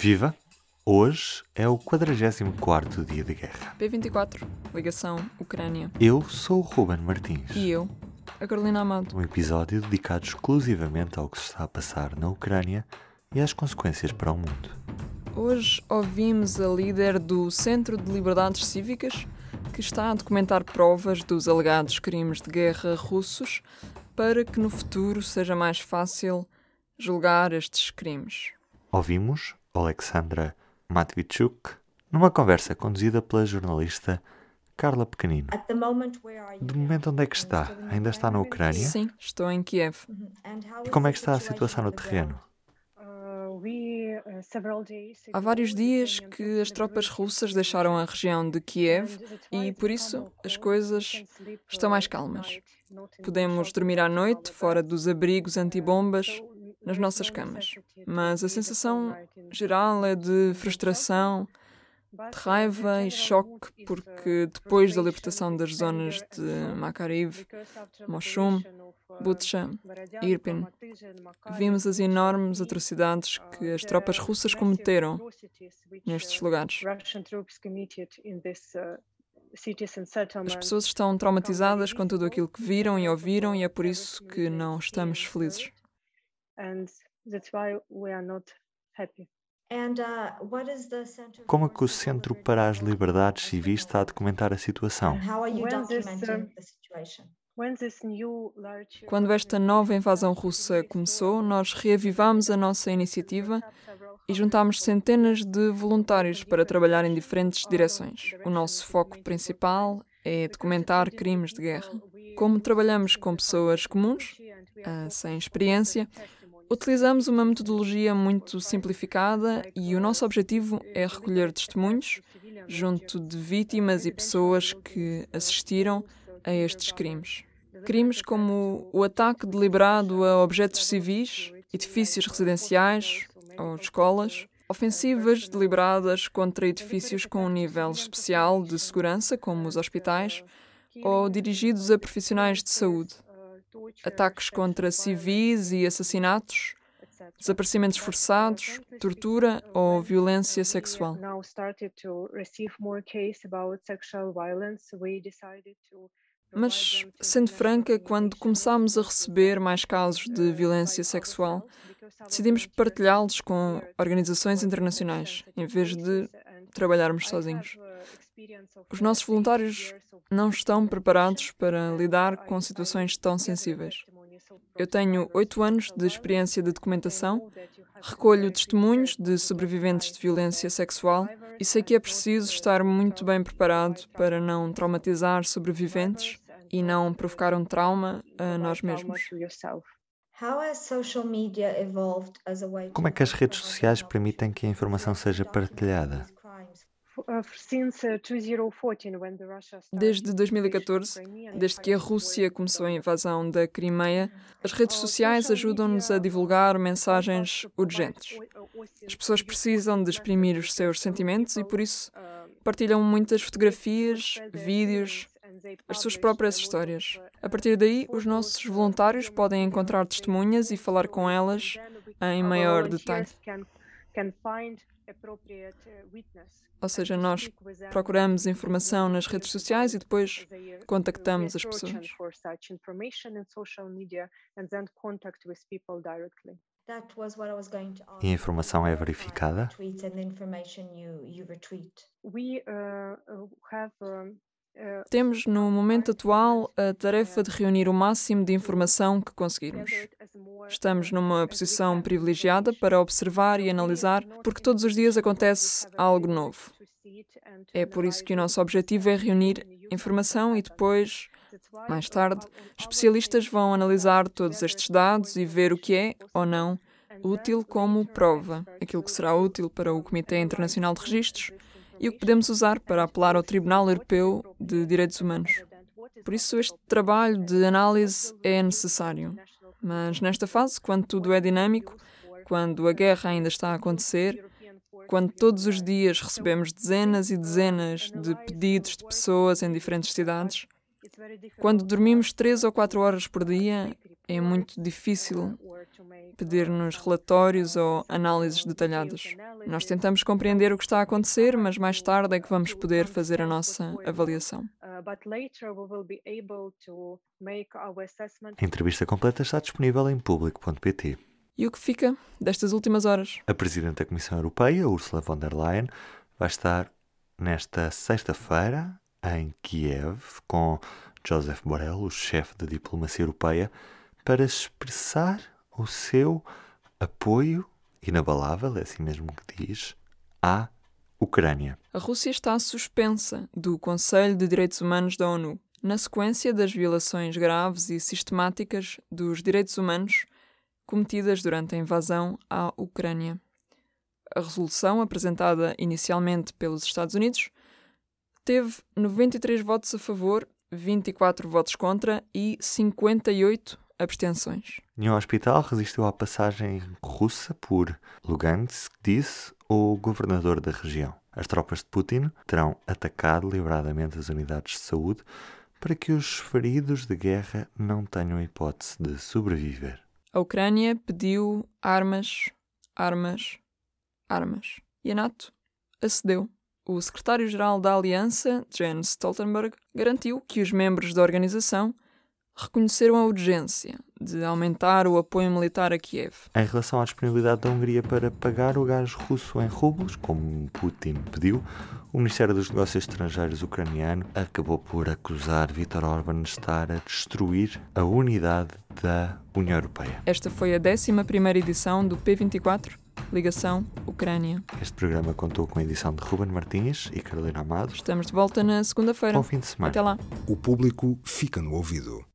Viva! Hoje é o 44º dia de guerra. P24, ligação Ucrânia. Eu sou o Ruben Martins. E eu, a Carolina Amado. Um episódio dedicado exclusivamente ao que se está a passar na Ucrânia e às consequências para o mundo. Hoje ouvimos a líder do Centro de Liberdades Cívicas, que está a documentar provas dos alegados crimes de guerra russos para que no futuro seja mais fácil julgar estes crimes. Ouvimos Alexandra Matvichuk numa conversa conduzida pela jornalista Carla Pequenino. De momento, onde é que está? Ainda está na Ucrânia? Sim, estou em Kiev. E como é que está a situação no terreno? Há vários dias que as tropas russas deixaram a região de Kiev e, por isso, as coisas estão mais calmas. Podemos dormir à noite fora dos abrigos antibombas nas nossas camas, mas a sensação geral é de frustração, de raiva e choque, porque depois da libertação das zonas de Makariv, Moshum, Butsha e Irpin, vimos as enormes atrocidades que as tropas russas cometeram nestes lugares. As pessoas estão traumatizadas com tudo aquilo que viram e ouviram, e é por isso que não estamos felizes. Como é que o Centro para as Liberdades Civis está a documentar a situação? Quando esta nova invasão russa começou, nós reavivamos a nossa iniciativa e juntámos centenas de voluntários para trabalhar em diferentes direções. O nosso foco principal é documentar crimes de guerra. Como trabalhamos com pessoas comuns, uh, sem experiência, utilizamos uma metodologia muito simplificada e o nosso objetivo é recolher testemunhos junto de vítimas e pessoas que assistiram a estes crimes. Crimes como o ataque deliberado a objetos civis, edifícios residenciais ou escolas, ofensivas deliberadas contra edifícios com um nível especial de segurança, como os hospitais, ou dirigidos a profissionais de saúde, ataques contra civis e assassinatos, desaparecimentos forçados, tortura ou violência sexual. Mas, sendo franca, quando começámos a receber mais casos de violência sexual, decidimos partilhá-los com organizações internacionais, em vez de trabalharmos sozinhos. Os nossos voluntários não estão preparados para lidar com situações tão sensíveis. Eu tenho oito anos de experiência de documentação, recolho testemunhos de sobreviventes de violência sexual e sei que é preciso estar muito bem preparado para não traumatizar sobreviventes e não provocar um trauma a nós mesmos. Como é que as redes sociais permitem que a informação seja partilhada? Desde 2014, desde que a Rússia começou a invasão da Crimeia, as redes sociais ajudam-nos a divulgar mensagens urgentes. As pessoas precisam de exprimir os seus sentimentos e, por isso, partilham muitas fotografias, vídeos, as suas próprias histórias. A partir daí, os nossos voluntários podem encontrar testemunhas e falar com elas em maior detalhe. Ou seja, nós procuramos informação nas redes sociais e depois contactamos as pessoas. E a informação é verificada? Temos, no momento atual, a tarefa de reunir o máximo de informação que conseguirmos. Estamos numa posição privilegiada para observar e analisar, porque todos os dias acontece algo novo. É por isso que o nosso objetivo é reunir informação e depois, mais tarde, especialistas vão analisar todos estes dados e ver o que é ou não útil como prova, aquilo que será útil para o Comitê Internacional de Registros e o que podemos usar para apelar ao Tribunal Europeu de Direitos Humanos. Por isso, este trabalho de análise é necessário. Mas nesta fase, quando tudo é dinâmico, quando a guerra ainda está a acontecer, quando todos os dias recebemos dezenas e dezenas de pedidos de pessoas em diferentes cidades, quando dormimos três ou quatro horas por dia, é muito difícil pedir-nos relatórios ou análises detalhadas. Nós tentamos compreender o que está a acontecer, mas mais tarde é que vamos poder fazer a nossa avaliação. A entrevista completa está disponível em público.pt. E o que fica destas últimas horas? A Presidente da Comissão Europeia, Ursula von der Leyen, vai estar nesta sexta-feira em Kiev com Joseph Borrell, o chefe da diplomacia europeia, para expressar o seu apoio inabalável, é assim mesmo que diz, à Ucrânia. A Rússia está suspensa do Conselho de Direitos Humanos da ONU, na sequência das violações graves e sistemáticas dos direitos humanos cometidas durante a invasão à Ucrânia. A resolução, apresentada inicialmente pelos Estados Unidos, teve 93 votos a favor, 24 votos contra e 58 abstenções. Nenhum hospital resistiu à passagem russa por Lugansk, disse o governador da região. As tropas de Putin terão atacado liberadamente as unidades de saúde para que os feridos de guerra não tenham hipótese de sobreviver. A Ucrânia pediu armas, armas, armas. E a NATO acedeu. O secretário-geral da Aliança, Jens Stoltenberg, garantiu que os membros da organização reconheceram a urgência de aumentar o apoio militar a Kiev. Em relação à disponibilidade da Hungria para pagar o gás russo em rublos, como Putin pediu, o Ministério dos Negócios Estrangeiros ucraniano acabou por acusar Viktor Orban de estar a destruir a unidade da União Europeia. Esta foi a 11 edição do P24, Ligação Ucrânia. Este programa contou com a edição de Ruben Martins e Carolina Amado. Estamos de volta na segunda-feira. Bom fim de semana. Até lá. O público fica no ouvido.